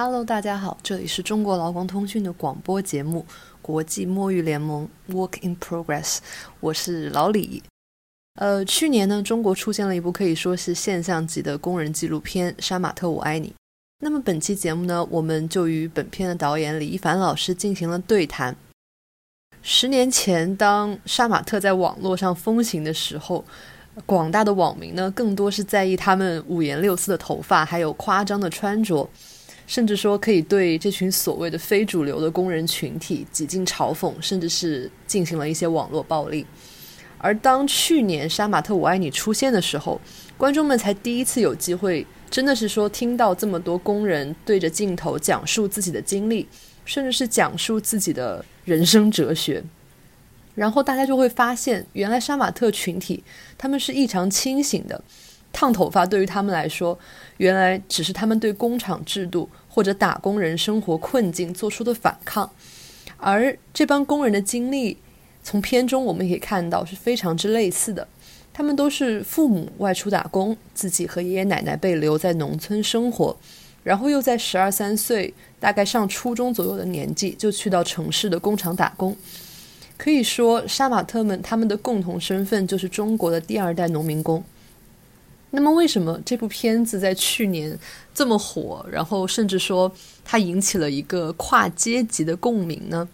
Hello，大家好，这里是中国劳工通讯的广播节目《国际摸鱼联盟 Work in Progress》，我是老李。呃，去年呢，中国出现了一部可以说是现象级的工人纪录片《杀马特，我爱你》。那么本期节目呢，我们就与本片的导演李一凡老师进行了对谈。十年前，当杀马特在网络上风行的时候，广大的网民呢，更多是在意他们五颜六色的头发，还有夸张的穿着。甚至说可以对这群所谓的非主流的工人群体几近嘲讽，甚至是进行了一些网络暴力。而当去年《杀马特我爱你》出现的时候，观众们才第一次有机会，真的是说听到这么多工人对着镜头讲述自己的经历，甚至是讲述自己的人生哲学。然后大家就会发现，原来杀马特群体他们是异常清醒的。烫头发对于他们来说，原来只是他们对工厂制度或者打工人生活困境做出的反抗，而这帮工人的经历，从片中我们可以看到是非常之类似的。他们都是父母外出打工，自己和爷爷奶奶被留在农村生活，然后又在十二三岁，大概上初中左右的年纪，就去到城市的工厂打工。可以说，杀马特们他们的共同身份就是中国的第二代农民工。那么，为什么这部片子在去年这么火？然后，甚至说它引起了一个跨阶级的共鸣呢？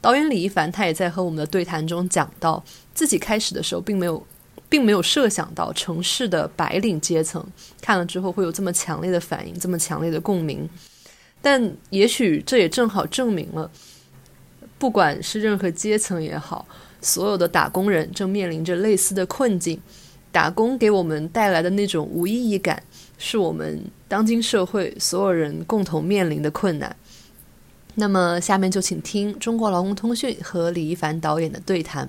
导演李一凡他也在和我们的对谈中讲到，自己开始的时候并没有，并没有设想到城市的白领阶层看了之后会有这么强烈的反应，这么强烈的共鸣。但也许这也正好证明了，不管是任何阶层也好，所有的打工人正面临着类似的困境。打工给我们带来的那种无意义感，是我们当今社会所有人共同面临的困难。那么，下面就请听中国劳工通讯和李一凡导演的对谈。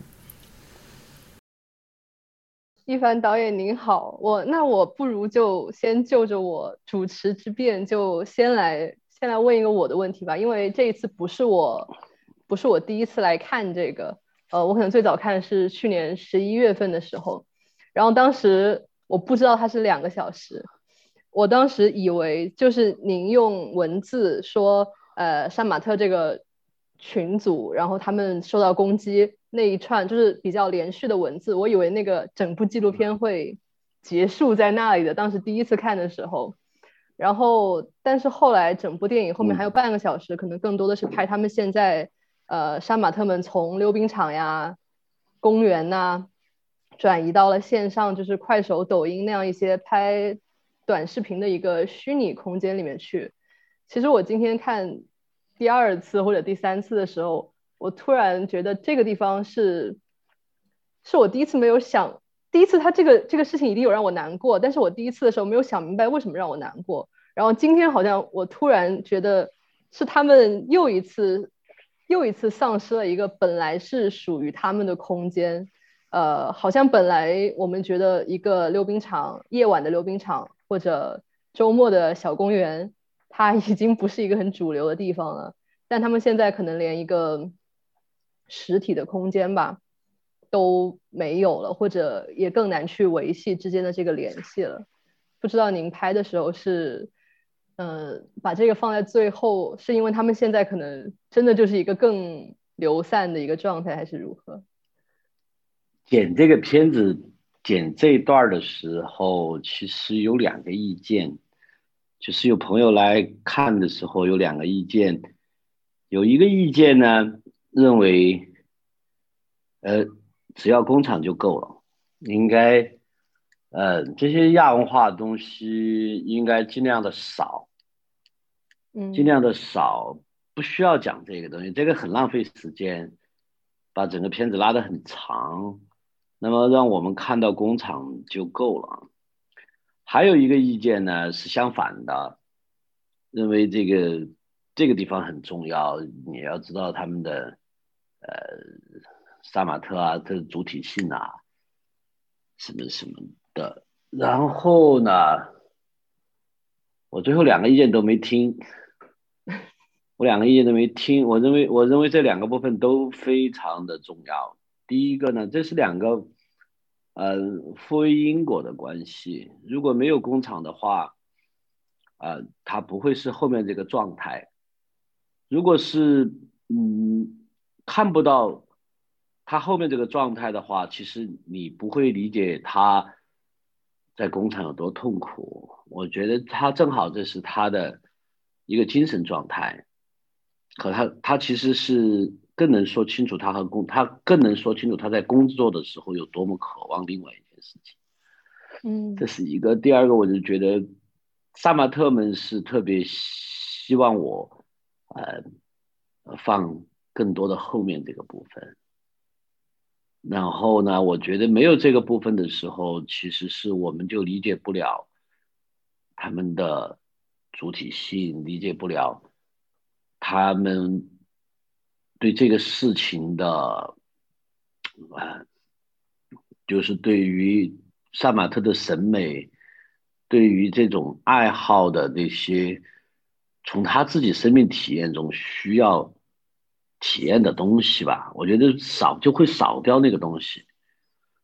一凡导演您好，我那我不如就先就着我主持之便，就先来先来问一个我的问题吧，因为这一次不是我不是我第一次来看这个，呃，我可能最早看是去年十一月份的时候。然后当时我不知道它是两个小时，我当时以为就是您用文字说，呃，杀马特这个群组，然后他们受到攻击那一串就是比较连续的文字，我以为那个整部纪录片会结束在那里的。当时第一次看的时候，然后但是后来整部电影后面还有半个小时，可能更多的是拍他们现在，呃，杀马特们从溜冰场呀、公园呐。转移到了线上，就是快手、抖音那样一些拍短视频的一个虚拟空间里面去。其实我今天看第二次或者第三次的时候，我突然觉得这个地方是，是我第一次没有想，第一次他这个这个事情一定有让我难过，但是我第一次的时候没有想明白为什么让我难过。然后今天好像我突然觉得是他们又一次又一次丧失了一个本来是属于他们的空间。呃，好像本来我们觉得一个溜冰场，夜晚的溜冰场或者周末的小公园，它已经不是一个很主流的地方了。但他们现在可能连一个实体的空间吧都没有了，或者也更难去维系之间的这个联系了。不知道您拍的时候是，嗯，把这个放在最后，是因为他们现在可能真的就是一个更流散的一个状态，还是如何？剪这个片子，剪这一段的时候，其实有两个意见，就是有朋友来看的时候有两个意见，有一个意见呢，认为，呃，只要工厂就够了，应该，呃，这些亚文化的东西应该尽量的少，嗯，尽量的少，不需要讲这个东西，这个很浪费时间，把整个片子拉得很长。那么让我们看到工厂就够了。还有一个意见呢是相反的，认为这个这个地方很重要，你要知道他们的呃杀马特啊，它的主体性啊，什么什么的。然后呢，我最后两个意见都没听，我两个意见都没听。我认为我认为这两个部分都非常的重要。第一个呢，这是两个，呃，互为因果的关系。如果没有工厂的话，呃，他不会是后面这个状态。如果是嗯看不到他后面这个状态的话，其实你不会理解他在工厂有多痛苦。我觉得他正好这是他的一个精神状态，和他他其实是更能说清楚他和工他更能说清楚他在工作的时候有多么渴望另外一件事情。嗯，这是一个。第二个，我就觉得萨马特们是特别希望我呃放更多的后面这个部分。然后呢，我觉得没有这个部分的时候，其实是我们就理解不了。他们的主体性理解不了，他们对这个事情的啊，就是对于萨马特的审美，对于这种爱好的那些，从他自己生命体验中需要体验的东西吧，我觉得少就会少掉那个东西，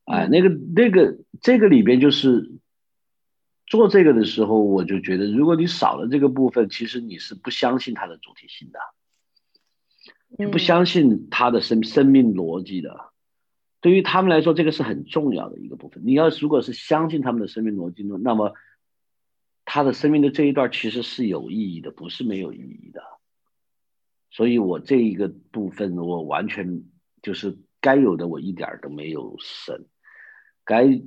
哎，那个那个这个里边就是。做这个的时候，我就觉得，如果你少了这个部分，其实你是不相信它的主体性的，你不相信他的生生命逻辑的。对于他们来说，这个是很重要的一个部分。你要如果是相信他们的生命逻辑呢，那么他的生命的这一段其实是有意义的，不是没有意义的。所以我这一个部分，我完全就是该有的，我一点都没有省，该。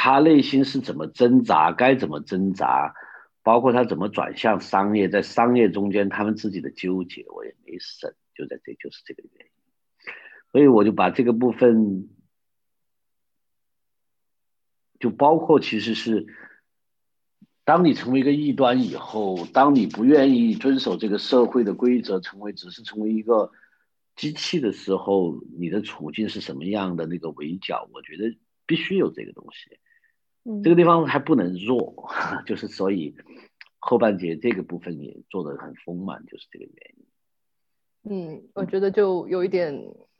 他内心是怎么挣扎，该怎么挣扎，包括他怎么转向商业，在商业中间他们自己的纠结，我也没省，就在这就是这个原因，所以我就把这个部分，就包括其实是，当你成为一个异端以后，当你不愿意遵守这个社会的规则，成为只是成为一个机器的时候，你的处境是什么样的那个围剿，我觉得必须有这个东西。这个地方还不能弱，就是所以后半节这个部分也做的很丰满，就是这个原因。嗯，我觉得就有一点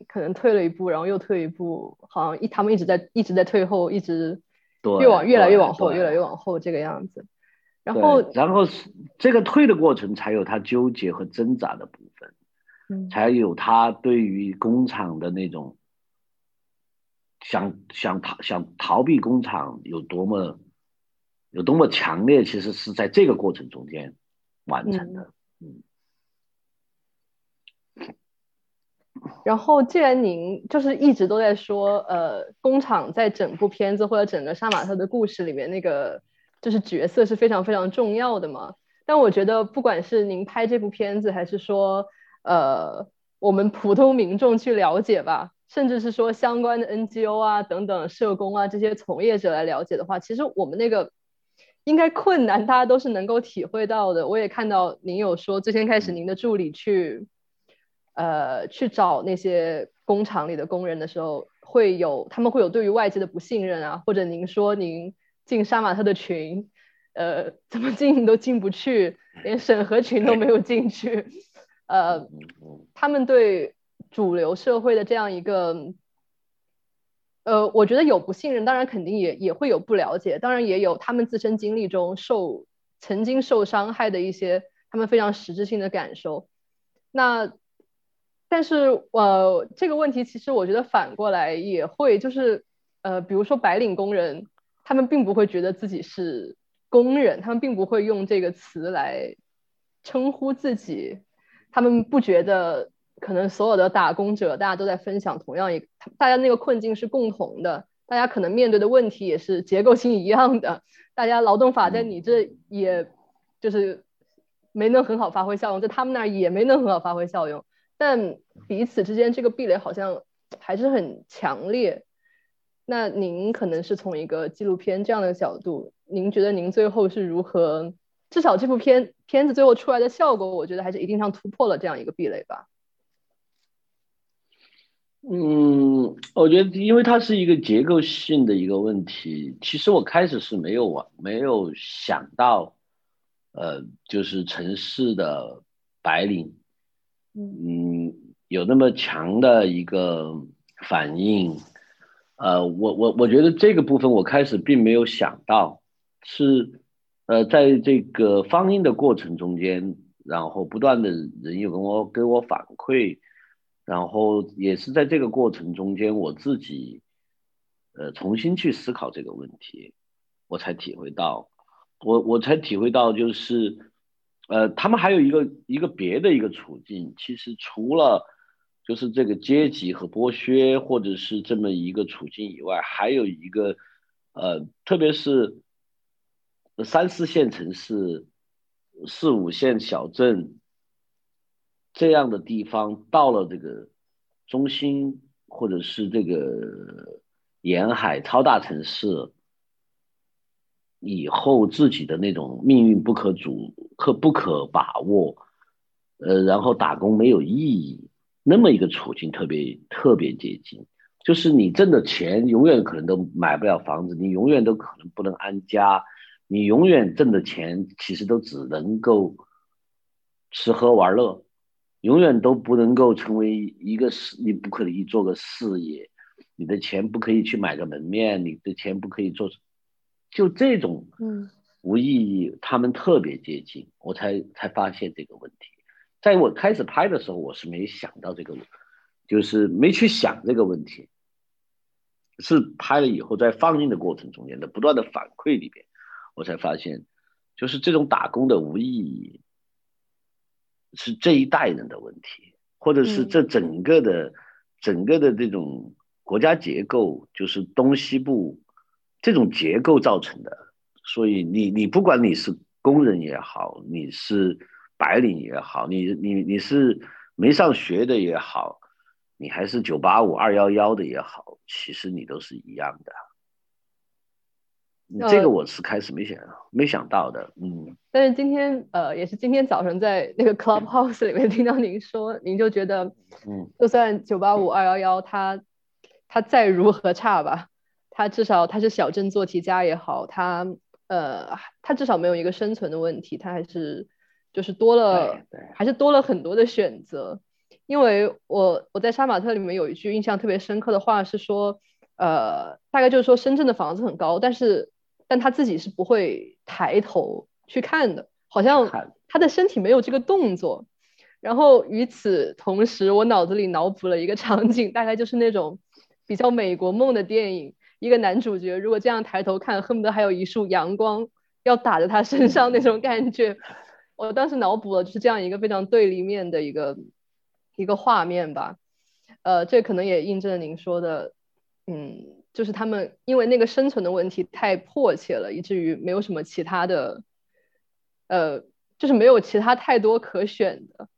可能退了一步，然后又退一步，好像一他们一直在一直在退后，一直越往越来越往后，越来越往后这个样子。然后，然后是这个退的过程，才有他纠结和挣扎的部分，嗯，才有他对于工厂的那种。想想逃想逃避工厂有多么有多么强烈，其实是在这个过程中间完成的。嗯。然后，既然您就是一直都在说，呃，工厂在整部片子或者整个杀马特的故事里面，那个就是角色是非常非常重要的嘛。但我觉得，不管是您拍这部片子，还是说，呃，我们普通民众去了解吧。甚至是说相关的 NGO 啊等等社工啊这些从业者来了解的话，其实我们那个应该困难大家都是能够体会到的。我也看到您有说最先开始您的助理去呃去找那些工厂里的工人的时候，会有他们会有对于外界的不信任啊，或者您说您进杀马特的群，呃怎么进都进不去，连审核群都没有进去，呃他们对。主流社会的这样一个，呃，我觉得有不信任，当然肯定也也会有不了解，当然也有他们自身经历中受曾经受伤害的一些他们非常实质性的感受。那，但是呃，这个问题其实我觉得反过来也会，就是呃，比如说白领工人，他们并不会觉得自己是工人，他们并不会用这个词来称呼自己，他们不觉得。可能所有的打工者，大家都在分享同样一，大家那个困境是共同的，大家可能面对的问题也是结构性一样的，大家劳动法在你这也就是没能很好发挥效用，在他们那儿也没能很好发挥效用，但彼此之间这个壁垒好像还是很强烈。那您可能是从一个纪录片这样的角度，您觉得您最后是如何？至少这部片片子最后出来的效果，我觉得还是一定上突破了这样一个壁垒吧。嗯，我觉得因为它是一个结构性的一个问题，其实我开始是没有往没有想到，呃，就是城市的白领，嗯，有那么强的一个反应，呃，我我我觉得这个部分我开始并没有想到，是呃，在这个放映的过程中间，然后不断的人有跟我给我反馈，然后也是在这个过程中间，我自己呃重新去思考这个问题，我才体会到，我我才体会到就是。呃，他们还有一个一个别的一个处境，其实除了就是这个阶级和剥削，或者是这么一个处境以外，还有一个呃，特别是三四线城市、四五线小镇这样的地方，到了这个中心或者是这个沿海超大城市。以后自己的那种命运不可主、可不可把握，呃，然后打工没有意义，那么一个处境特别特别接近，就是你挣的钱永远可能都买不了房子，你永远都可能不能安家，你永远挣的钱其实都只能够吃喝玩乐，永远都不能够成为一个事，你不可以做个事业，你的钱不可以去买个门面，你的钱不可以做。就这种，嗯，无意义，他们特别接近，我才才发现这个问题。在我开始拍的时候，我是没想到这个，就是没去想这个问题。是拍了以后，在放映的过程中间的不断的反馈里边，我才发现，就是这种打工的无意义，是这一代人的问题，或者是这整个的整个的这种国家结构，就是东西部。这种结构造成的，所以你你不管你是工人也好，你是白领也好，你你你是没上学的也好，你还是九八五二幺幺的也好，其实你都是一样的。这个我是开始没想没想到的，嗯。但是今天呃，也是今天早上在那个 Clubhouse 里面听到您说，您就觉得，嗯，就算九八五二幺幺，它它再如何差吧。他至少他是小镇做题家也好，他呃他至少没有一个生存的问题，他还是就是多了，还是多了很多的选择。因为我我在杀马特里面有一句印象特别深刻的话是说，呃大概就是说深圳的房子很高，但是但他自己是不会抬头去看的，好像他的身体没有这个动作。然后与此同时，我脑子里脑补了一个 场景，大概就是那种比较美国梦的电影。一个男主角如果这样抬头看，恨不得还有一束阳光要打在他身上那种感觉。我当时脑补了就是这样一个非常对立面的一个一个画面吧。呃，这可能也印证了您说的，嗯，就是他们因为那个生存的问题太迫切了，以至于没有什么其他的，呃，就是没有其他太多可选的。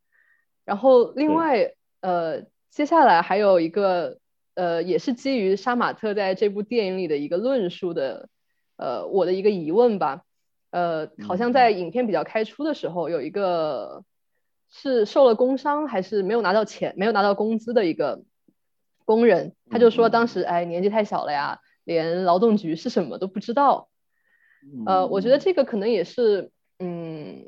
然后另外，呃，接下来还有一个。呃，也是基于杀马特在这部电影里的一个论述的，呃，我的一个疑问吧。呃，好像在影片比较开出的时候，有一个是受了工伤还是没有拿到钱、没有拿到工资的一个工人，他就说当时哎年纪太小了呀，连劳动局是什么都不知道。呃，我觉得这个可能也是，嗯，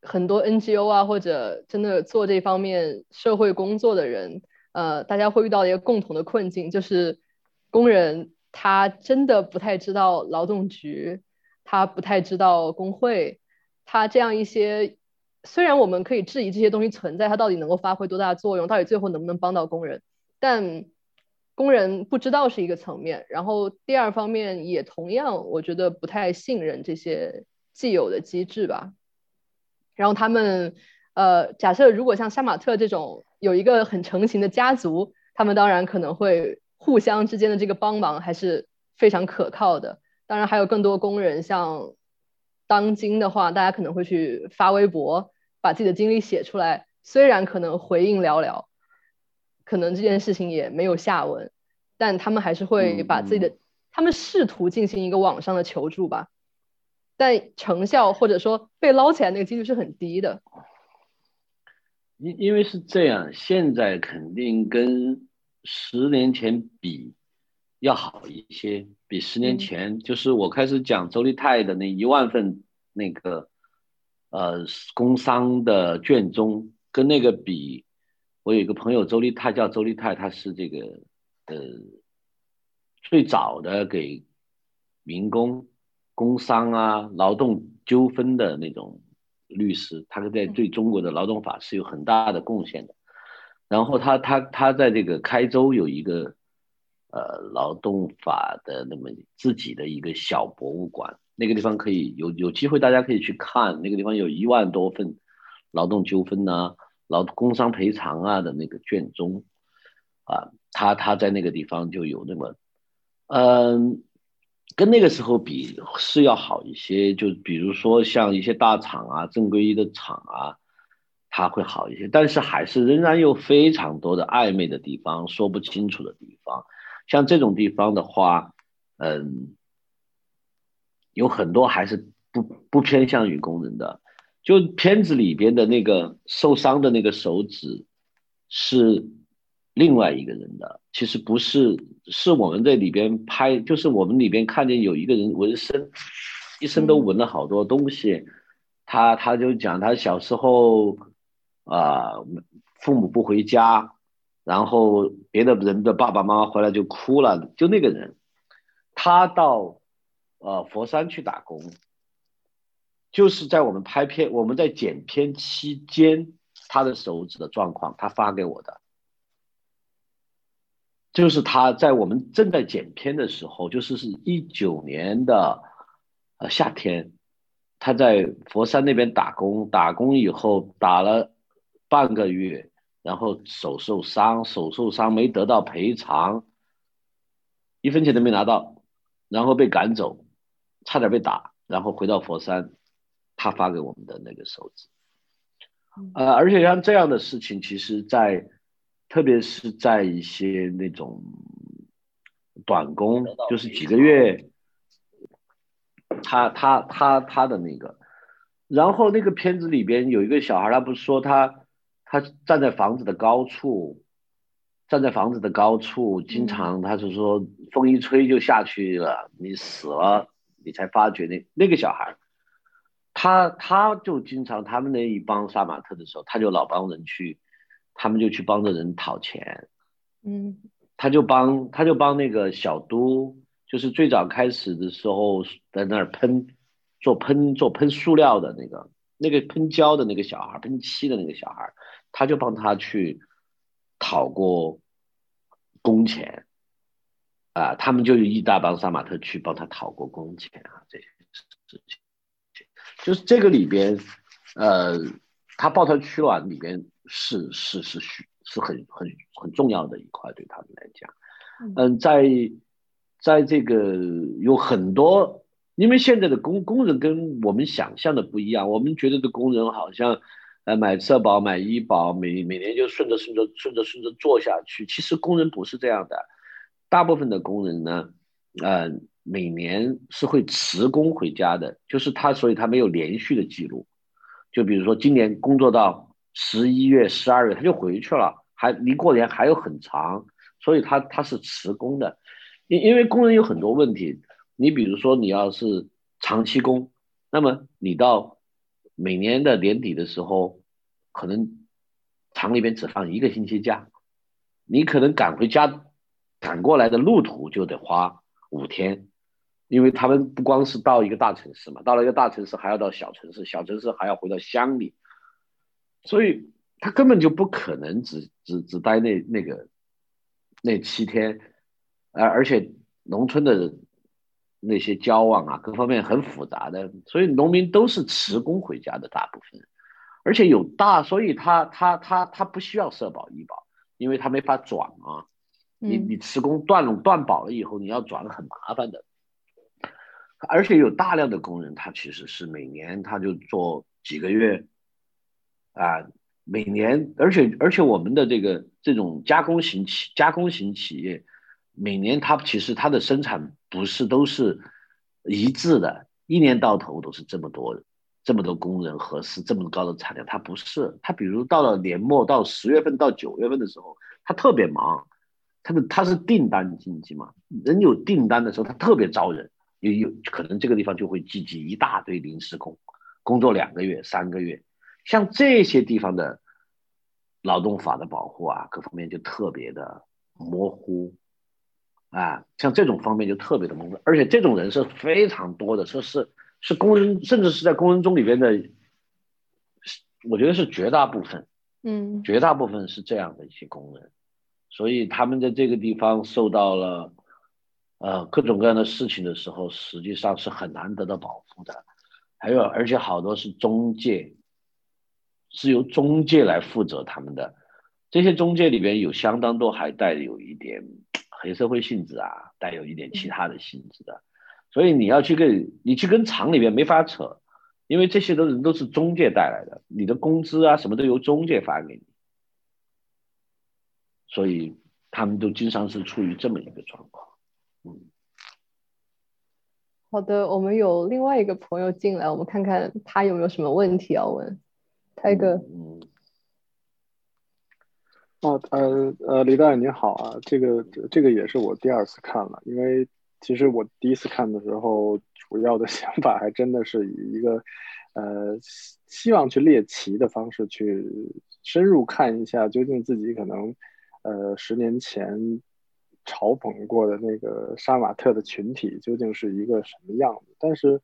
很多 NGO 啊或者真的做这方面社会工作的人。呃，大家会遇到一个共同的困境，就是工人他真的不太知道劳动局，他不太知道工会，他这样一些，虽然我们可以质疑这些东西存在，它到底能够发挥多大作用，到底最后能不能帮到工人，但工人不知道是一个层面，然后第二方面也同样，我觉得不太信任这些既有的机制吧，然后他们。呃，假设如果像杀马特这种有一个很成型的家族，他们当然可能会互相之间的这个帮忙还是非常可靠的。当然还有更多工人，像当今的话，大家可能会去发微博，把自己的经历写出来，虽然可能回应寥寥，可能这件事情也没有下文，但他们还是会把自己的，他们试图进行一个网上的求助吧，但成效或者说被捞起来那个几率是很低的。因因为是这样，现在肯定跟十年前比要好一些。比十年前，就是我开始讲周立泰的那一万份那个呃工商的卷宗，跟那个比，我有一个朋友周立泰叫周立泰，他是这个呃最早的给民工、工商啊、劳动纠纷的那种律师，他在对中国的劳动法是有很大的贡献的。然后他他他在这个开州有一个呃劳动法的那么自己的一个小博物馆，那个地方可以有有机会大家可以去看，那个地方有一万多份劳动纠纷呐、劳工伤赔偿啊的那个卷宗啊，他他在那个地方就有那么嗯。跟那个时候比是要好一些，就比如说像一些大厂啊、正规的厂啊，它会好一些，但是还是仍然有非常多的暧昧的地方、说不清楚的地方。像这种地方的话，嗯，有很多还是不不偏向于工人的。就片子里边的那个受伤的那个手指是。另外一个人的，其实不是，是我们在里边拍，就是我们里边看见有一个人纹身，一身都纹了好多东西，他他就讲他小时候啊，父母不回家，然后别的人的爸爸妈妈回来就哭了，就那个人，他到呃佛山去打工，就是在我们拍片，我们在剪片期间，他的手指的状况，他发给我的。就是他在我们正在剪片的时候，就是是一九年的呃夏天，他在佛山那边打工，打工以后打了半个月，然后手受伤，手受伤没得到赔偿，一分钱都没拿到，然后被赶走，差点被打，然后回到佛山，他发给我们的那个手指，呃，而且像这样的事情，其实在。特别是在一些那种短工，就是几个月，他他他他的那个，然后那个片子里边有一个小孩，他不是说他他站在房子的高处，站在房子的高处，经常他是说风一吹就下去了，你死了你才发觉那那个小孩，他他就经常他们那一帮杀马特的时候，他就老帮人去。他们就去帮着人讨钱，嗯，他就帮他就帮那个小都，就是最早开始的时候在那儿喷，做喷做喷塑料的那个那个喷胶的那个小孩，喷漆的那个小孩，他就帮他去讨过工钱，啊，他们就有一大帮杀马特去帮他讨过工钱啊，这些事情，就是这个里边，呃，他抱团取暖里边。是是是是是很很很重要的一块，对他们来讲，嗯，在在这个有很多，因为现在的工工人跟我们想象的不一样，我们觉得的工人好像，呃，买社保买医保，每每年就顺着顺着顺着顺着做下去。其实工人不是这样的，大部分的工人呢，呃，每年是会辞工回家的，就是他，所以他没有连续的记录。就比如说今年工作到。十一月、十二月他就回去了，还离过年还有很长，所以他他是辞工的，因因为工人有很多问题，你比如说你要是长期工，那么你到每年的年底的时候，可能厂里边只放一个星期假，你可能赶回家赶过来的路途就得花五天，因为他们不光是到一个大城市嘛，到了一个大城市还要到小城市，小城市还要回到乡里。所以他根本就不可能只只只待那那个那七天，而而且农村的那些交往啊，各方面很复杂的，所以农民都是辞工回家的大部分，而且有大，所以他他他他不需要社保医保，因为他没法转啊，你你辞工断了断保了以后，你要转很麻烦的，而且有大量的工人，他其实是每年他就做几个月。啊，每年，而且而且我们的这个这种加工型企加工型企业，每年它其实它的生产不是都是一致的，一年到头都是这么多这么多工人合适这么高的产量，它不是，它比如到了年末到十月份到九月份的时候，它特别忙，它的它是订单经济嘛，人有订单的时候，它特别招人，有有可能这个地方就会聚集一大堆临时工，工作两个月三个月。像这些地方的劳动法的保护啊，各方面就特别的模糊啊，像这种方面就特别的模糊，而且这种人是非常多的，说是是工人，甚至是在工人中里边的，我觉得是绝大部分，嗯，绝大部分是这样的一些工人，所以他们在这个地方受到了呃各种各样的事情的时候，实际上是很难得到保护的。还有，而且好多是中介，是由中介来负责他们的。这些中介里边有相当多还带有一点黑社会性质啊，带有一点其他的性质的。所以你要去跟你去跟厂里边没法扯，因为这些的人都是中介带来的，你的工资啊什么都由中介发给你，所以他们都经常是处于这么一个状况。嗯，好的，我们有另外一个朋友进来，我们看看他有没有什么问题要问。泰哥，嗯，哦，呃呃，李导演您好啊，这个这个也是我第二次看了，因为。其实我第一次看的时候，主要的 想法还真的是以一个，呃，希望去猎奇的方式去深入看一下，究竟自己可能，呃，十年前嘲讽过的那个杀马特的群体究竟是一个什么样子。但是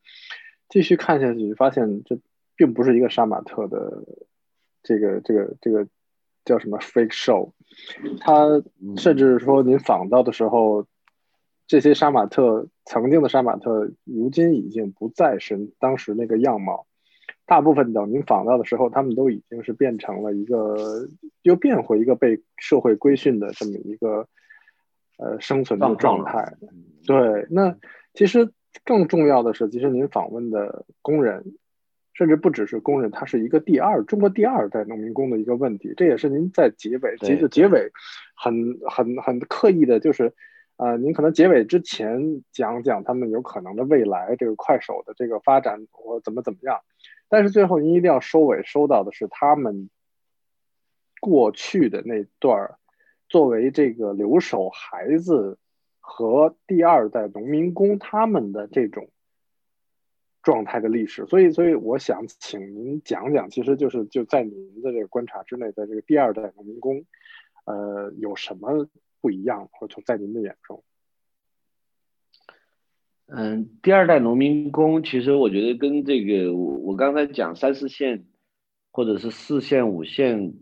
继续看下去，发现这并不是一个杀马特的这个这个这个叫什么 fake show，他甚至说您访到的时候。这些杀马特曾经的杀马特，如今已经不再是当时那个样貌。大部分等您访到的时候，他们都已经是变成了一个，又变回一个被社会规训的这么一个，呃，生存的状态。对，那其实更重要的是，其实您访问的工人，甚至不只是工人，他是一个第二中国第二代农民工的一个问题。这也是您在结尾，其实结尾很很很刻意的，就是。呃，您可能结尾之前讲讲他们有可能的未来，这个快手的这个发展或怎么怎么样，但是最后您一定要收尾，收到的是他们过去的那段作为这个留守孩子和第二代农民工他们的这种状态的历史。所以，所以我想请您讲讲，其实就是就在您的这个观察之内，在这个第二代农民工，呃，有什么？不一样，或者在您的眼中，嗯，第二代农民工其实我觉得跟这个我我刚才讲三四线或者是四线五线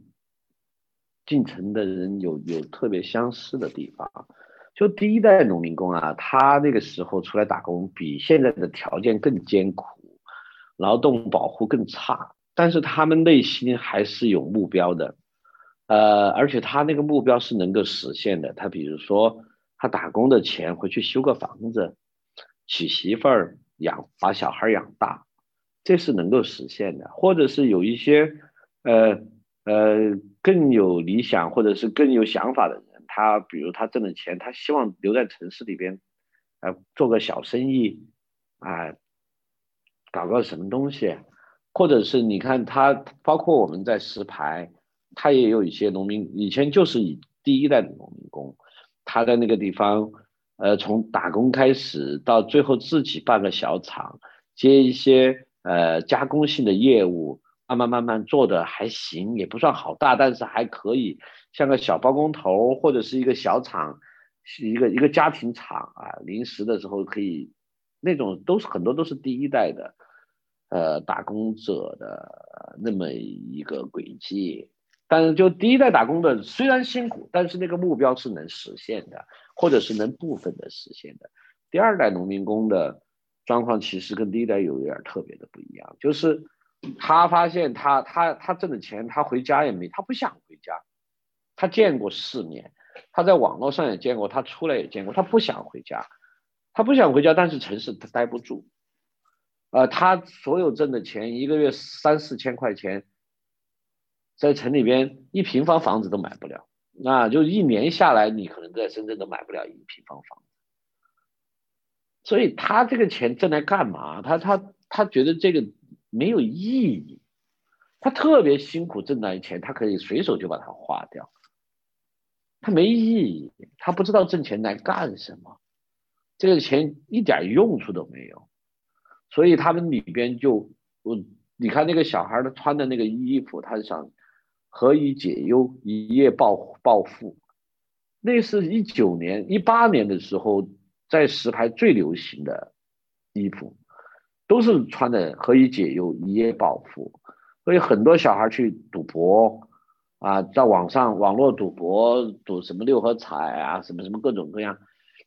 进城的人有有特别相似的地方。就第一代农民工啊，他那个时候出来打工，比现在的条件更艰苦，劳动保护更差，但是他们内心还是有目标的。呃，而且他那个目标是能够实现的。他比如说，他打工的钱回去修个房子，娶媳妇儿，养把小孩养大，这是能够实现的。或者是有一些呃呃更有理想或者是更有想法的人，他比如他挣的钱，他希望留在城市里边，呃，做个小生意，啊，搞个什么东西，或者是你看他，包括我们在石牌。他也有一些农民，以前就是以第一代的农民工，他在那个地方，呃，从打工开始，到最后自己办个小厂，接一些呃加工性的业务，慢慢慢慢做的还行，也不算好大，但是还可以，像个小包工头或者是一个小厂，是一个一个家庭厂啊，临时的时候可以，那种都是很多都是第一代的，呃，打工者的那么一个轨迹。但是，就第一代打工的虽然辛苦，但是那个目标是能实现的，或者是能部分的实现的。第二代农民工的状况其实跟第一代有一点特别的不一样，就是他发现他他他挣的钱，他回家也没，他不想回家。他见过世面，他在网络上也见过，他出来也见过，他不想回家，他不想回家，但是城市他待不住。呃，他所有挣的钱，一个月三四千块钱。在城里边，一平方房子都买不了，那就一年下来，你可能在深圳都买不了一平方房子。所以他这个钱挣来干嘛？他他他觉得这个没有意义。他特别辛苦挣来的钱，他可以随手就把它花掉。他没意义，他不知道挣钱来干什么，这个钱一点用处都没有。所以他们里边就，我你看那个小孩他穿的那个衣服，他想。何以解忧，一夜暴暴富。那是一九年、一八年的时候，在石牌最流行的衣服。都是穿的何以解忧，一夜暴富，所以很多小孩去赌博啊，在网上网络赌博，赌什么六合彩啊，什么什么各种各样，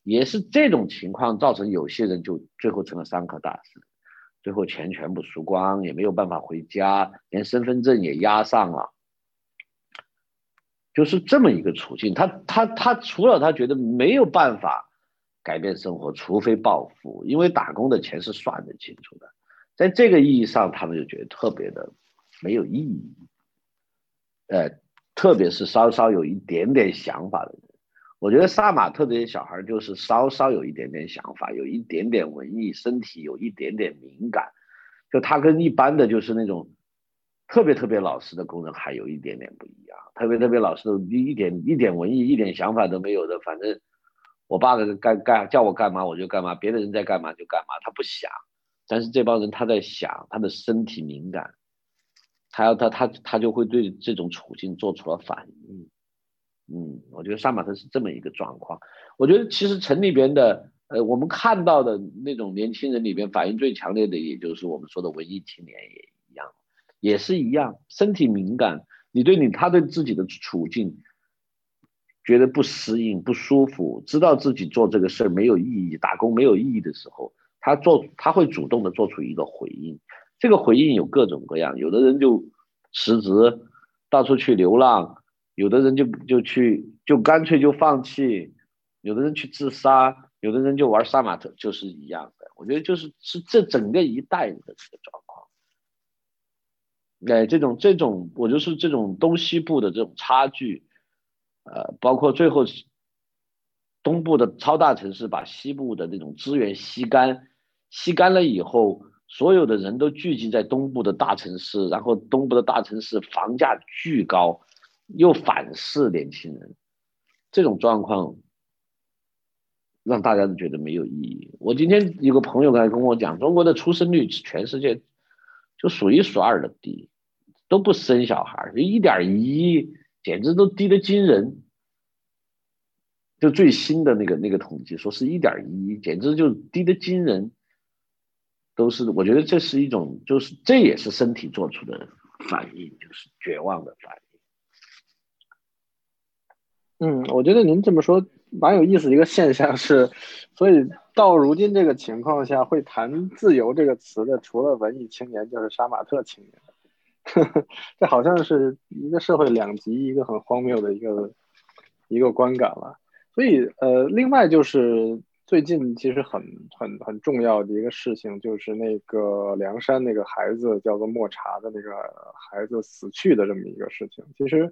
也是这种情况造成有些人就最后成了三颗大师，最后钱全部输光，也没有办法回家，连身份证也押上了。就是这么一个处境，他他他除了他觉得没有办法改变生活，除非暴富，因为打工的钱是算得清楚的，在这个意义上，他们就觉得特别的没有意义。呃，特别是稍稍有一点点想法的人，我觉得萨马特这些小孩就是稍稍有一点点想法，有一点点文艺，身体有一点点敏感，就他跟一般的就是那种。特别特别老实的工人还有一点点不一样，特别特别老实的，一点一点文艺、一点想法都没有的，反正我爸的干干叫我干嘛我就干嘛，别的人在干嘛就干嘛，他不想。但是这帮人他在想，他的身体敏感，他要他他他就会对这种处境做出了反应。嗯，我觉得杀马特是这么一个状况。我觉得其实城里边的，呃，我们看到的那种年轻人里边反应最强烈的，也就是我们说的文艺青年也一样。也是一样，身体敏感，你对你他对自己的处境觉得不适应、不舒服，知道自己做这个事儿没有意义，打工没有意义的时候，他做他会主动的做出一个回应。这个回应有各种各样，有的人就辞职，到处去流浪；有的人就就去就干脆就放弃；有的人去自杀；有的人就玩杀马特，就是一样的。我觉得就是是这整个一代人的这个状况。哎，这种这种，我就是这种东西部的这种差距，呃，包括最后东部的超大城市把西部的那种资源吸干，吸干了以后，所有的人都聚集在东部的大城市，然后东部的大城市房价巨高，又反噬年轻人，这种状况让大家都觉得没有意义。我今天有个朋友刚才跟我讲，中国的出生率全世界。就数一数二的低，都不生小孩，就一点一，简直都低得惊人。就最新的那个那个统计说是一点一，简直就低得惊人。都是我觉得这是一种，就是这也是身体做出的反应，就是绝望的反应。嗯，我觉得您这么说蛮有意思。一个现象是，所以。到如今这个情况下，会谈自由这个词的，除了文艺青年，就是杀马特青年。这好像是一个社会两极，一个很荒谬的一个一个观感了。所以，呃，另外就是最近其实很很很重要的一个事情，就是那个凉山那个孩子叫做莫茶的那个孩子死去的这么一个事情。其实，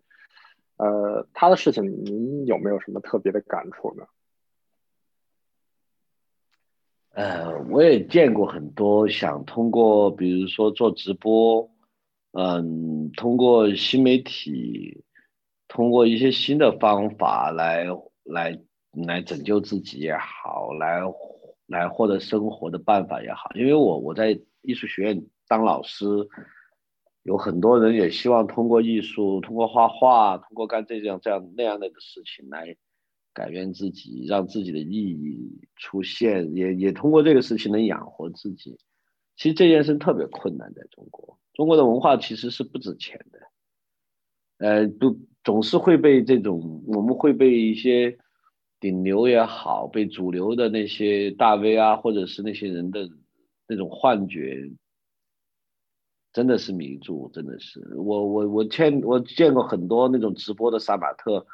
呃，他的事情您有没有什么特别的感触呢？呃，我也见过很多想通过，比如说做直播，嗯，通过新媒体，通过一些新的方法来来来拯救自己也好，来来获得生活的办法也好。因为我我在艺术学院当老师，有很多人也希望通过艺术，通过画画，通过干这样这样那样的事情来。改变自己，让自己的意义出现，也也通过这个事情能养活自己。其实这件事特别困难，在中国，中国的文化其实是不值钱的，呃，都总是会被这种，我们会被一些顶流也好，被主流的那些大 V 啊，或者是那些人的那种幻觉，真的是迷住，真的是。我我我见我见过很多那种直播的杀马特。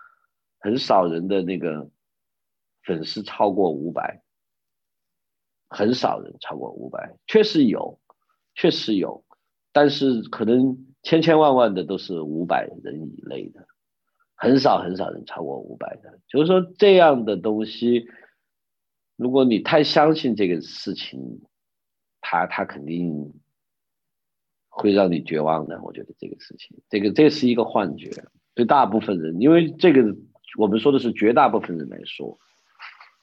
很少人的那个粉丝超过五百，很少人超过五百，确实有，确实有，但是可能千千万万的都是五百人以内的，很少很少人超过五百的。就是说这样的东西，如果你太相信这个事情，他他肯定会让你绝望的。我觉得这个事情，这个这是一个幻觉，对大部分人，因为这个。我们说的是绝大部分人来说，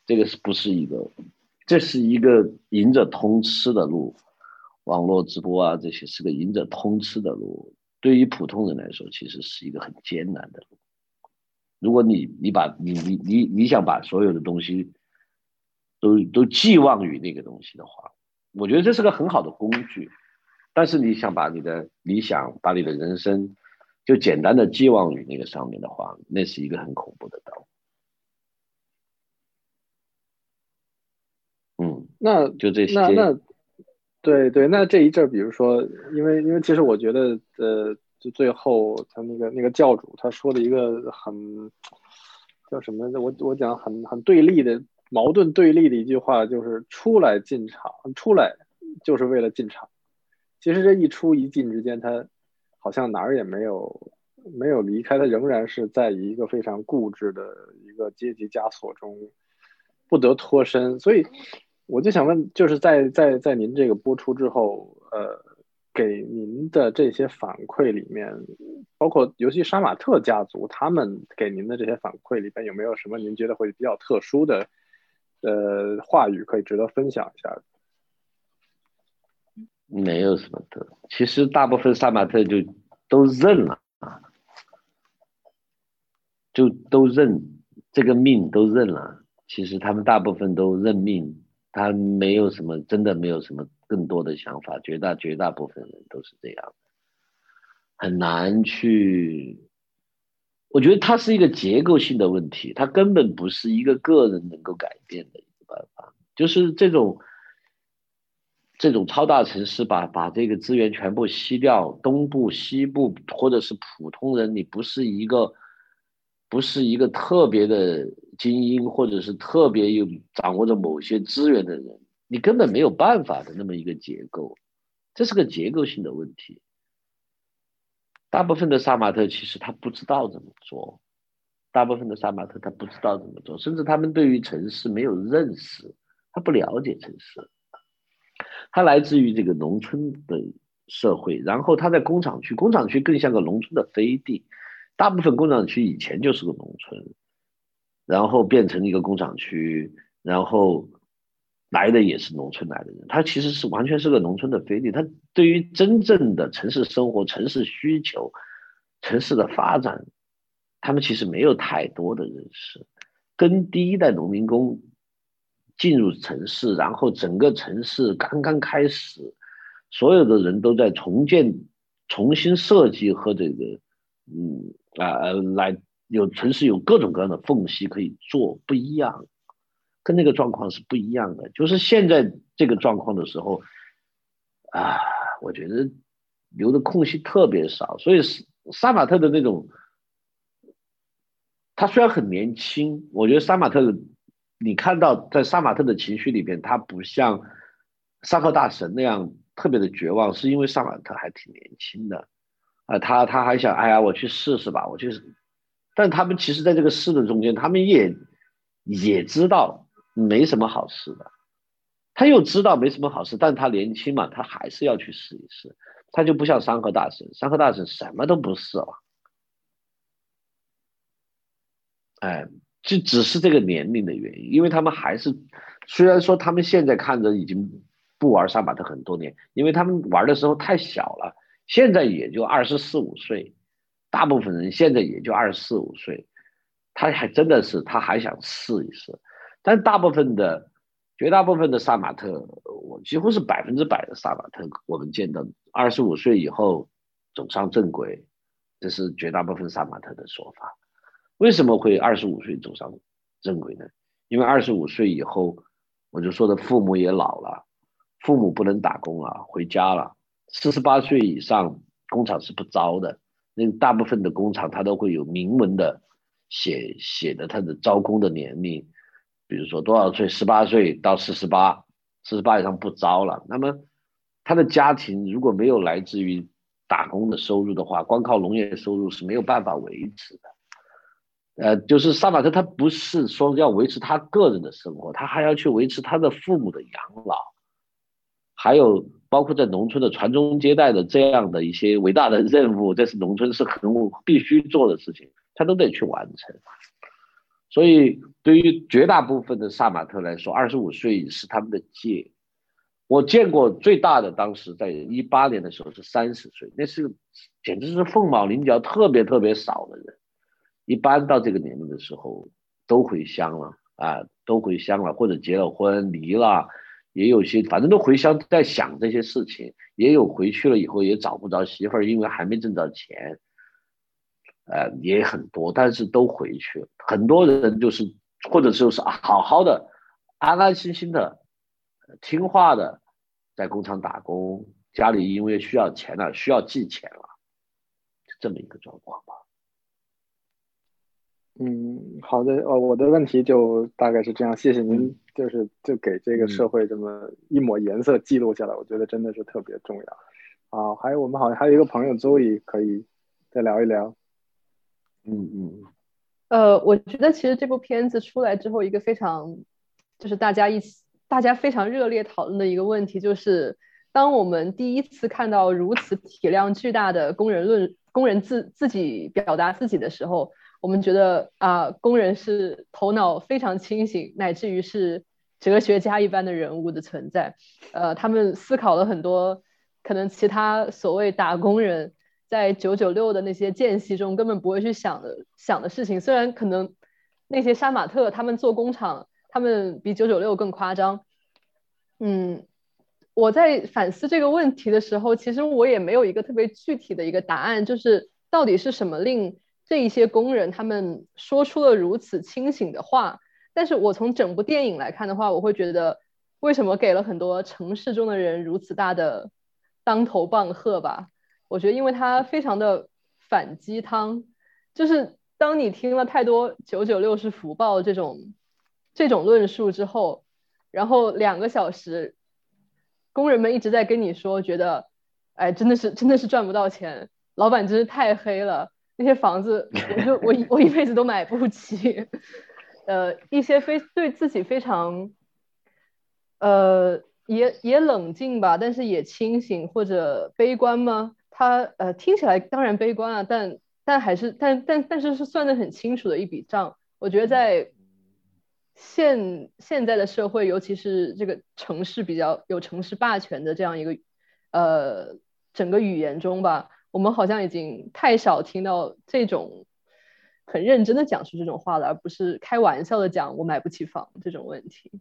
这个是不是一个？这是一个赢者通吃的路，网络直播啊这些是个赢者通吃的路。对于普通人来说，其实是一个很艰难的路。如果你你把你你你你想把所有的东西都都寄望于那个东西的话，我觉得这是个很好的工具，但是你想把你的理想、把你的人生就简单的寄望于那个上面的话，那是一个很恐怖的道。嗯，那就这些。那那，对对，那这一阵儿，比如说，因为因为其实我觉得，呃，就最后他那个那个教主他说的一个很叫什么？我我讲很很对立的矛盾对立的一句话，就是出来进场，出来就是为了进场。其实这一出一进之间，他好像哪儿也没有没有离开，他仍然是在一个非常固执的一个阶级枷锁中不得脱身，所以。我就想问，就是在在在您这个播出之后，呃，给您的这些反馈里面，包括尤其杀马特家族他们给您的这些反馈里边，有没有什么您觉得会比较特殊的，呃，话语可以值得分享一下？没有什么的，其实大部分杀马特就都认了啊，就都认这个命都认了，其实他们大部分都认命。他没有什么，真的没有什么更多的想法，绝大绝大部分人都是这样的，很难去。我觉得它是一个结构性的问题，它根本不是一个个人能够改变的一个办法。就是这种这种超大城市把把这个资源全部吸掉，东部、西部或者是普通人，你不是一个。不是一个特别的精英，或者是特别有掌握着某些资源的人，你根本没有办法的那么一个结构，这是个结构性的问题。大部分的杀马特其实他不知道怎么做，大部分的杀马特他不知道怎么做，甚至他们对于城市没有认识，他不了解城市，他来自于这个农村的社会，然后他在工厂区，工厂区更像个农村的飞地。大部分工厂区以前就是个农村，然后变成一个工厂区，然后来的也是农村来的人，他其实是完全是个农村的飞地。他对于真正的城市生活、城市需求、城市的发展，他们其实没有太多的认识。跟第一代农民工进入城市，然后整个城市刚刚开始，所有的人都在重建、重新设计和这个，嗯。啊，来有城市有各种各样的缝隙可以做，不一样，跟那个状况是不一样的。就是现在这个状况的时候，啊，我觉得留的空隙特别少。所以杀马特的那种，他虽然很年轻，我觉得杀马特，你看到在杀马特的情绪里边，他不像山河大神那样特别的绝望，是因为杀马特还挺年轻的。啊，他他还想，哎呀，我去试试吧，我去。但他们其实在这个试的中间，他们也也知道没什么好事的。他又知道没什么好事，但他年轻嘛，他还是要去试一试。他就不像山河大神，山河大神什么都不是了。哎，就只是这个年龄的原因，因为他们还是，虽然说他们现在看着已经不玩杀马特很多年，因为他们玩的时候太小了。现在也就二十四五岁，大部分人现在也就二十四五岁，他还真的是他还想试一试，但大部分的绝大部分的杀马特，我几乎是百分之百的杀马特，我们见到二十五岁以后走上正轨，这是绝大部分杀马特的说法。为什么会二十五岁走上正轨呢？因为二十五岁以后，我就说的父母也老了，父母不能打工了，回家了。四十八岁以上，工厂是不招的。那大部分的工厂，它都会有明文的写写的它的招工的年龄，比如说多少岁，十八岁到四十八，四十八以上不招了。那么他的家庭如果没有来自于打工的收入的话，光靠农业收入是没有办法维持的。呃，就是萨马特，他不是说要维持他个人的生活，他还要去维持他的父母的养老，还有。包括在农村的传宗接代的这样的一些伟大的任务，这是农村是很必须做的事情，他都得去完成。所以，对于绝大部分的萨马特来说，二十五岁是他们的界。我见过最大的，当时在一八年的时候是三十岁，那是简直是凤毛麟角，特别特别少的人。一般到这个年龄的时候都回乡了啊，都回乡了，或者结了婚离了。也有些反正都回乡在想这些事情，也有回去了以后也找不着媳妇儿，因为还没挣着钱，呃，也很多，但是都回去了。很多人就是或者就是好好的、安安心心的、听话的在工厂打工，家里因为需要钱了，需要寄钱了，就这么一个状况吧。嗯，好的，呃，我的问题就大概是这样，谢谢您，就是就给这个社会这么一抹颜色记录下来，我觉得真的是特别重要。啊，还有我们好像还有一个朋友周易可以再聊一聊。嗯嗯嗯，呃，我觉得其实这部片子出来之后，一个非常就是大家一起大家非常热烈讨论的一个问题，就是当我们第一次看到如此体量巨大的工人论工人自自己表达自己的时候。我们觉得啊，工人是头脑非常清醒，乃至于是哲学家一般的人物的存在。呃，他们思考了很多可能其他所谓打工人在九九六的那些间隙中根本不会去想的想的事情。虽然可能那些杀马特他们做工厂，他们比九九六更夸张。嗯，我在反思这个问题的时候，其实我也没有一个特别具体的一个答案，就是到底是什么令。这一些工人，他们说出了如此清醒的话，但是我从整部电影来看的话，我会觉得，为什么给了很多城市中的人如此大的当头棒喝吧？我觉得，因为他非常的反鸡汤，就是当你听了太多“九九六是福报”这种这种论述之后，然后两个小时，工人们一直在跟你说，觉得，哎，真的是真的是赚不到钱，老板真是太黑了。那些房子，我就我我一辈子都买不起。呃，一些非对自己非常，呃，也也冷静吧，但是也清醒或者悲观吗？他呃听起来当然悲观啊，但但还是但但但是是算得很清楚的一笔账。我觉得在现现在的社会，尤其是这个城市比较有城市霸权的这样一个呃整个语言中吧。我们好像已经太少听到这种很认真的讲述这种话了，而不是开玩笑的讲我买不起房这种问题。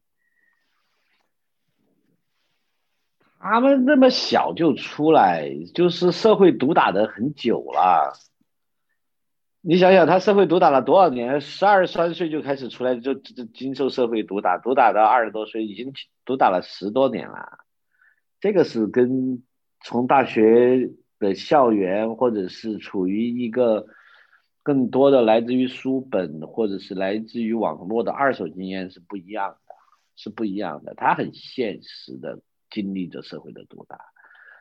他们那么小就出来，就是社会毒打的很久了。你想想，他社会毒打了多少年？十二三岁就开始出来，就就经受社会毒打，毒打到二十多岁，已经毒打了十多年了。这个是跟从大学。的校园，或者是处于一个更多的来自于书本，或者是来自于网络的二手经验是不一样的，是不一样的。他很现实的经历着社会的毒打，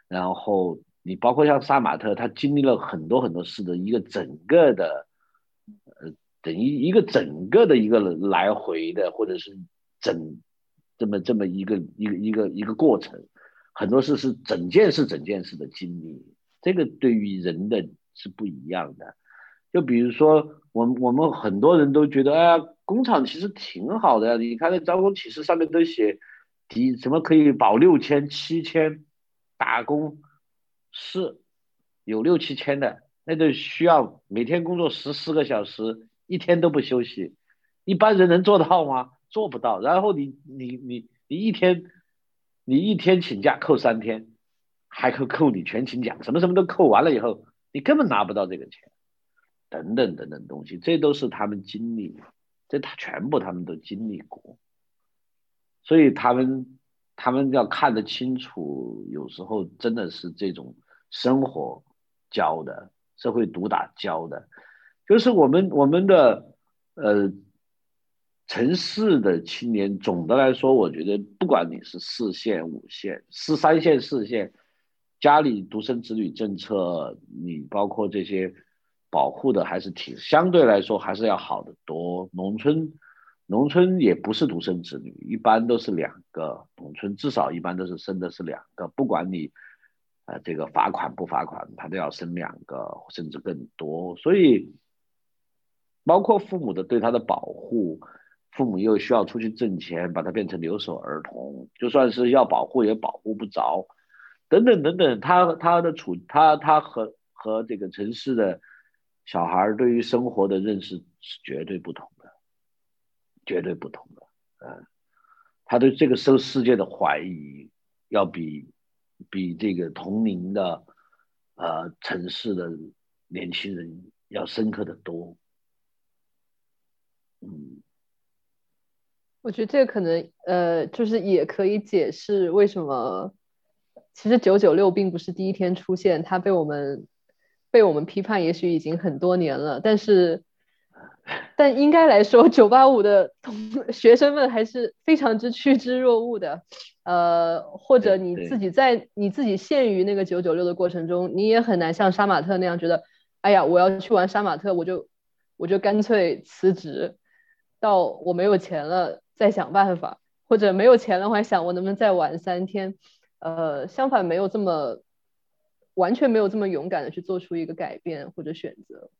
然后你包括像杀马特，他经历了很多很多事的一个整个的，呃，等于一个整个的一个来回的，或者是整这么这么一个一个一个一个过程，很多事是整件事整件事的经历。这个对于人的是不一样的，就比如说，我我们很多人都觉得，哎呀，工厂其实挺好的呀。你看那招工启事上面都写，底什么可以保六千、七千，打工是有六七千的，那就需要每天工作十四个小时，一天都不休息，一般人能做到吗？做不到。然后你你你你一天，你一天请假扣三天。还扣扣你全勤奖，什么什么都扣完了以后，你根本拿不到这个钱，等等等等东西，这都是他们经历，这他全部他们都经历过，所以他们他们要看得清楚，有时候真的是这种生活教的，社会毒打教的，就是我们我们的呃。城市的青年总的来说，我觉得不管你是四线、五线、四三线、四线。家里独生子女政策，你包括这些保护的还是挺相对来说还是要好得多。农村，农村也不是独生子女，一般都是两个。农村至少一般都是生的是两个，不管你，呃，这个罚款不罚款，他都要生两个甚至更多。所以，包括父母的对他的保护，父母又需要出去挣钱，把他变成留守儿童，就算是要保护也保护不着。等等等等，他他的处他他和和这个城市的小孩对于生活的认识是绝对不同，绝对不同的，嗯，他对这个世世界的怀疑要比比这个同龄的呃城市的年轻人要深刻的多。嗯，我觉得这个可能呃，就是也可以解释为什么其实九九六并不是第一天出现，它被我们被我们批判，也许已经很多年了，但是。但应该来说，九八五的同 学生们还是非常之趋之若鹜的，呃，或者你自己在你自己陷于那个九九六的过程中，你也很难像杀马特那样觉得，哎呀，我要去玩杀马特，我就我就干脆辞职，到我没有钱了再想办法，或者没有钱了我还想我能不能再玩三天，呃，相反没有这么完全没有这么勇敢的去做出一个改变或者选择。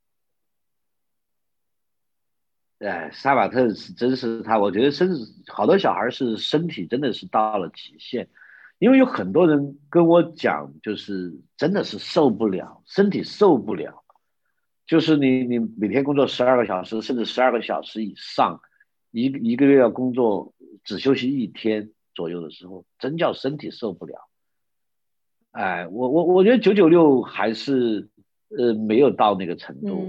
哎，杀马特是真是他，我觉得甚至好多小孩是身体真的是到了极限，因为有很多人跟我讲，就是真的是受不了，身体受不了，就是你你每天工作十二个小时，甚至十二个小时以上，一一个月要工作只休息一天左右的时候，真叫身体受不了。哎，我我我觉得九九六还是呃没有到那个程度。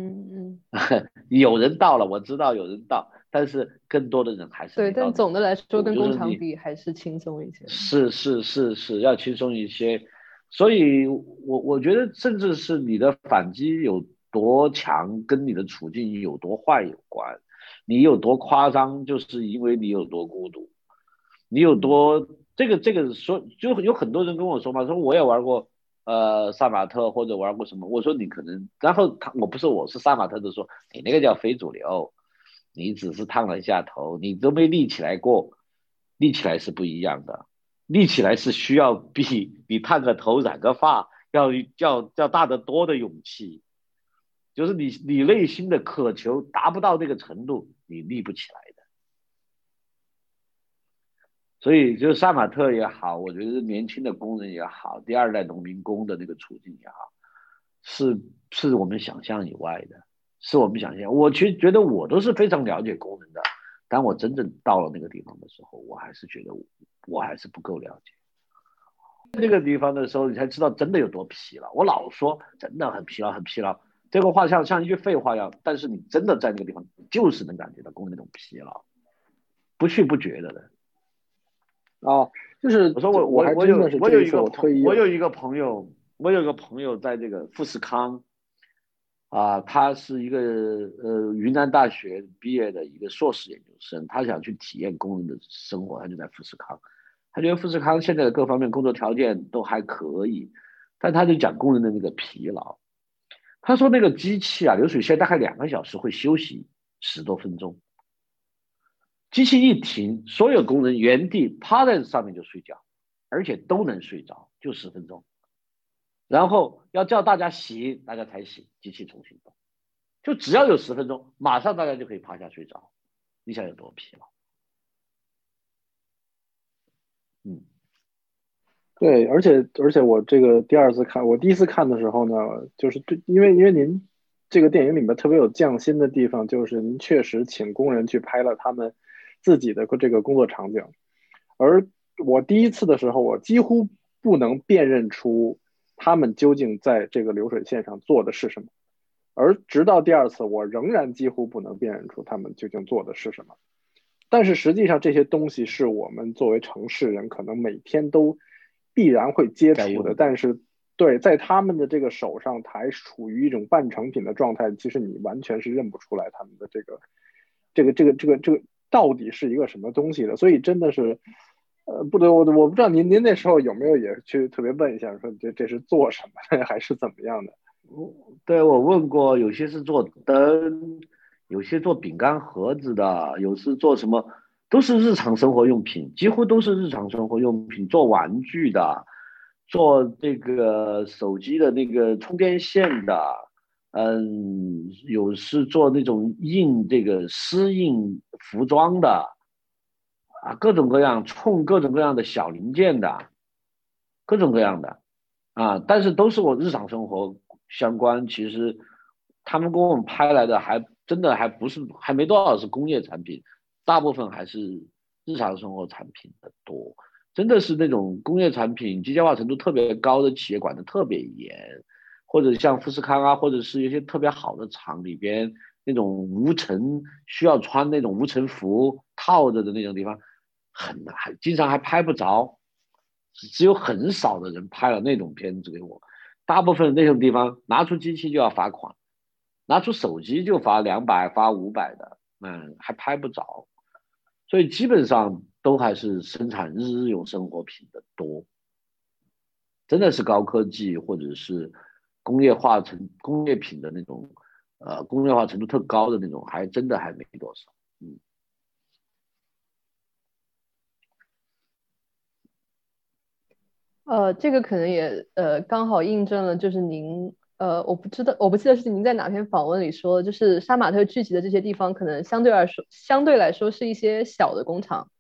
有人到了，我知道有人到，但是更多的人还是对。但总的来说，跟工厂比还是轻松一些。是是是是要轻松一些，所以我我觉得，甚至是你的反击有多强，跟你的处境有多坏有关。你有多夸张，就是因为你有多孤独，你有多这个这个说，就有很多人跟我说嘛，说我也玩过。呃，杀马特或者玩过什么？我说你可能，然后他我不是我是杀马特的说你那个叫非主流，你只是烫了一下头，你都没立起来过，立起来是不一样的，立起来是需要比你烫个头染个发要要要大得多的勇气，就是你你内心的渴求达不到那个程度，你立不起来。所以，就杀马特也好，我觉得年轻的工人也好，第二代农民工的那个处境也好，是是我们想象以外的，是我们想象。我其实觉得我都是非常了解工人的，当我真正到了那个地方的时候，我还是觉得我还是不够了解。那个地方的时候，你才知道真的有多疲劳。我老说真的很疲劳，很疲劳，这个话像像一句废话一样，但是你真的在那个地方，就是能感觉到工人那种疲劳，不去不觉得的。哦，就是我说我我我有我有一个我我有一个朋友，我有一个朋友在这个富士康，啊，他是一个呃云南大学毕业的一个硕士研究生，他想去体验工人的生活，他就在富士康，他觉得富士康现在的各方面工作条件都还可以，但他就讲工人的那个疲劳，他说那个机器啊流水线大概两个小时会休息十多分钟。机器一停，所有工人原地趴在上面就睡觉，而且都能睡着，就十分钟。然后要叫大家醒，大家才醒，机器重新动。就只要有十分钟，马上大家就可以趴下睡着。你想有多疲劳？嗯，对，而且而且我这个第二次看，我第一次看的时候呢，就是对，因为因为您这个电影里面特别有匠心的地方，就是您确实请工人去拍了他们。自己的这个工作场景，而我第一次的时候，我几乎不能辨认出他们究竟在这个流水线上做的是什么，而直到第二次，我仍然几乎不能辨认出他们究竟做的是什么。但是实际上，这些东西是我们作为城市人可能每天都必然会接触的。但是，对，在他们的这个手上还处于一种半成品的状态，其实你完全是认不出来他们的这个、这个、这个、这个、这个。到底是一个什么东西的？所以真的是，呃，不得我我不知道您您那时候有没有也去特别问一下，说这这是做什么的，还是怎么样的？我对我问过，有些是做灯，有些做饼干盒子的，有是做什么，都是日常生活用品，几乎都是日常生活用品，做玩具的，做这个手机的那个充电线的。嗯，有是做那种印这个丝印服装的，啊，各种各样冲各种各样的小零件的，各种各样的，啊，但是都是我日常生活相关。其实他们给我们拍来的还真的还不是还没多少是工业产品，大部分还是日常生活产品的多，真的是那种工业产品机械化程度特别高的企业管的特别严，或者像富士康啊，或者是一些特别好的厂里边那种无尘需要穿那种无尘服套着的那种地方，很还经常还拍不着，只有很少的人拍了那种片子给我，大部分那种地方拿出机器就要罚款，拿出手机就罚两百罚五百的，嗯，还拍不着。所以基本上都还是生产日日用生活品的多，真的是高科技或者是工业化成工业品的那种，呃，工业化程度特高的那种，还真的还没多少。嗯，呃，这个可能也呃刚好印证了，就是您。呃，我不知道，我不记得是您在哪篇访问里说，就是杀马特聚集的这些地方，可能相对来说，相对来说是一些小的工厂，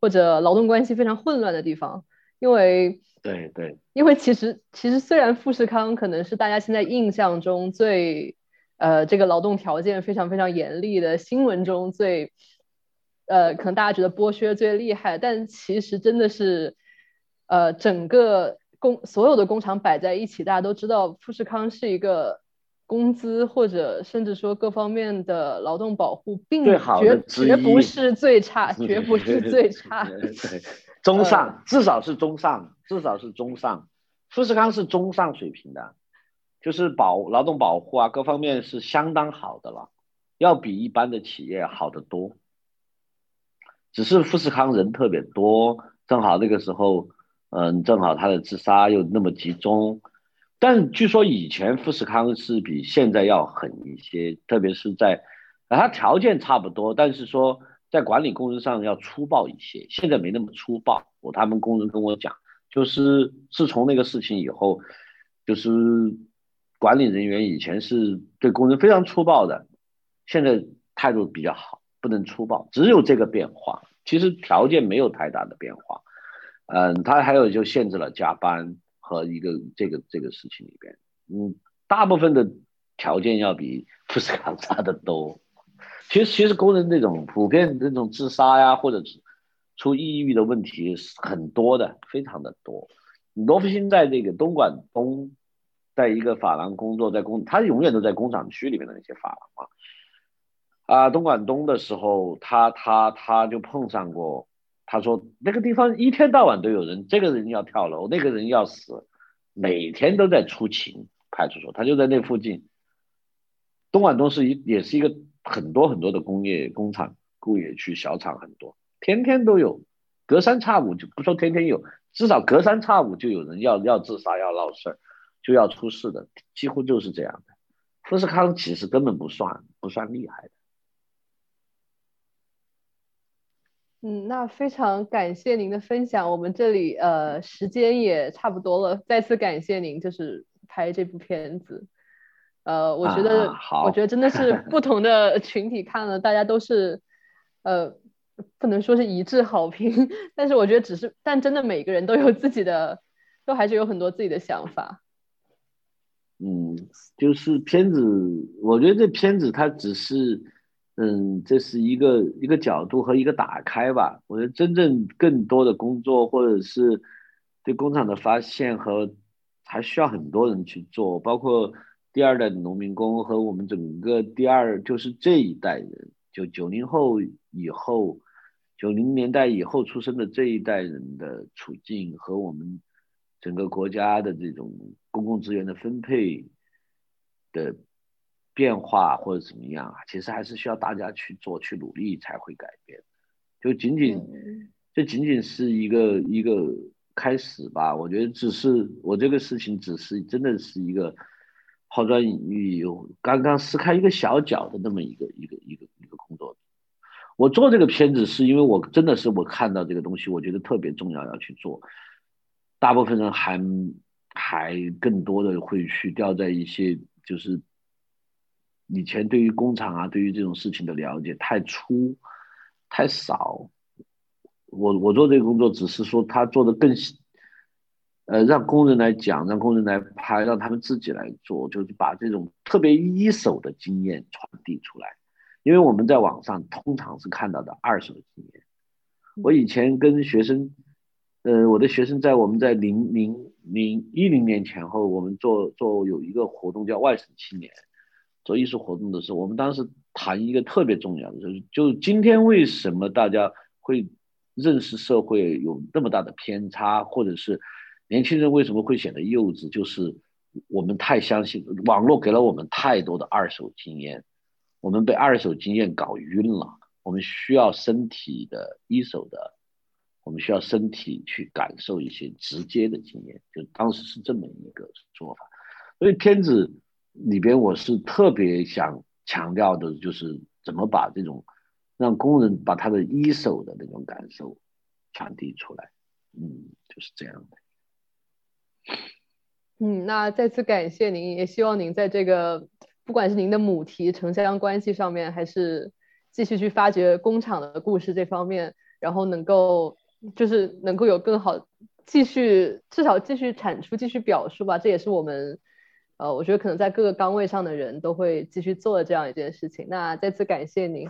或者劳动关系非常混乱的地方。因为，对对，因为其实其实虽然富士康可能是大家现在印象中最，呃，这个劳动条件非常非常严厉的，新闻中最，呃，可能大家觉得剥削最厉害，但其实真的是，呃，整个。工所有的工厂摆在一起，大家都知道富士康是一个工资或者甚至说各方面的劳动保护，并绝绝不是最差，绝不是最差，中上至少是中上，至少是中上。富士康是中上水平的，就是保劳动保护啊各方面是相当好的了，要比一般的企业好得多。只是富士康人特别多，正好那个时候。嗯，正好他的自杀又那么集中，但据说以前富士康是比现在要狠一些，特别是在，啊他条件差不多，但是说在管理工人上要粗暴一些。现在没那么粗暴，我他们工人跟我讲，就是自从那个事情以后，就是管理人员以前是对工人非常粗暴的，现在态度比较好，不能粗暴，只有这个变化，其实条件没有太大的变化。嗯，他还有就限制了加班和一个这个这个事情里边，嗯，大部分的条件要比富士康差得多。其实其实工人这种普遍这种自杀呀，或者是出抑郁的问题是很多的，非常的多。罗福星在这个东莞东，在一个发廊工作，在工他永远都在工厂区里面的那些发廊嘛。啊，东莞东的时候，他他他就碰上过。他说那个地方一天到晚都有人，这个人要跳楼，那个人要死，每天都在出勤。派出所他就在那附近。东莞东是一也是一个很多很多的工业工厂、工业区、小厂很多，天天都有，隔三差五就不说天天有，至少隔三差五就有人要要自杀、要闹事儿、就要出事的，几乎就是这样的。富士康其实根本不算不算厉害的。嗯，那非常感谢您的分享，我们这里呃时间也差不多了，再次感谢您就是拍这部片子，呃，我觉得我觉得真的是不同的群体看了，大家都是呃不能说是一致好评，但是我觉得只是，但真的每个人都有自己的，都还是有很多自己的想法。嗯，就是片子，我觉得这片子它只是。嗯，这是一个一个角度和一个打开吧。我觉得真正更多的工作，或者是对工厂的发现和还需要很多人去做，包括第二代的农民工和我们整个第二就是这一代人，就九零后以后，九零年代以后出生的这一代人的处境和我们整个国家的这种公共资源的分配的。变化或者怎么样啊？其实还是需要大家去做、去努力才会改变。就仅仅这仅仅是一个一个开始吧。我觉得只是我这个事情只是真的是一个抛砖引玉，有刚刚撕开一个小角的那么一个一个一个一个工作。我做这个片子是因为我真的是我看到这个东西，我觉得特别重要要去做。大部分人还还更多的会去掉在一些就是。以前对于工厂啊，对于这种事情的了解太粗、太少。我我做这个工作，只是说他做的更细，呃，让工人来讲，让工人来拍，让他们自己来做，就是把这种特别一手的经验传递出来。因为我们在网上通常是看到的二手经验，我以前跟学生，呃，我的学生在我们在零零零一零年前后，我们做做有一个活动叫外省青年，做艺术活动的时候，我们当时谈一个特别重要的，就是就今天为什么大家会认识社会有那么大的偏差，或者是年轻人为什么会显得幼稚，就是我们太相信网络给了我们太多的二手经验，我们被二手经验搞晕了。我们需要身体的一手的，我们需要身体去感受一些直接的经验，就当时是这么一个做法。所以片子里边我是特别想强调的，就是怎么把这种让工人把他的一手的那种感受传递出来。嗯，就是这样的。嗯，那再次感谢您，也希望您在这个不管是您的母题城乡关系上面，还是。继续去发掘工厂的故事这方面，然后能够就是能够有更好继续至少继续产出继续表述吧，这也是我们呃我觉得可能在各个岗位上的人都会继续做的这样一件事情。那再次感谢您。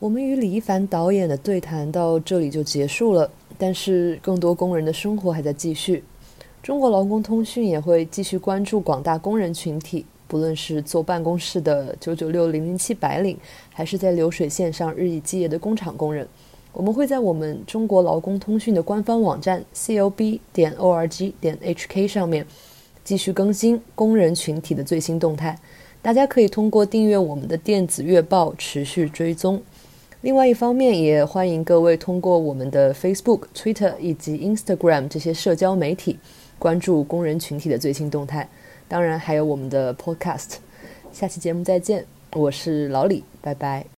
我们与李一凡导演的对谈到这里就结束了，但是更多工人的生活还在继续。中国劳工通讯也会继续关注广大工人群体。不论是坐办公室的九九六零零七白领，还是在流水线上日以继夜的工厂工人，我们会在我们中国劳工通讯的官方网站 c o b 点 o r g 点 h k 上面继续更新工人群体的最新动态。大家可以通过订阅我们的电子月报持续追踪。另外一方面，也欢迎各位通过我们的 Facebook、Twitter 以及 Instagram 这些社交媒体关注工人群体的最新动态。当然，还有我们的 Podcast。下期节目再见，我是老李，拜拜。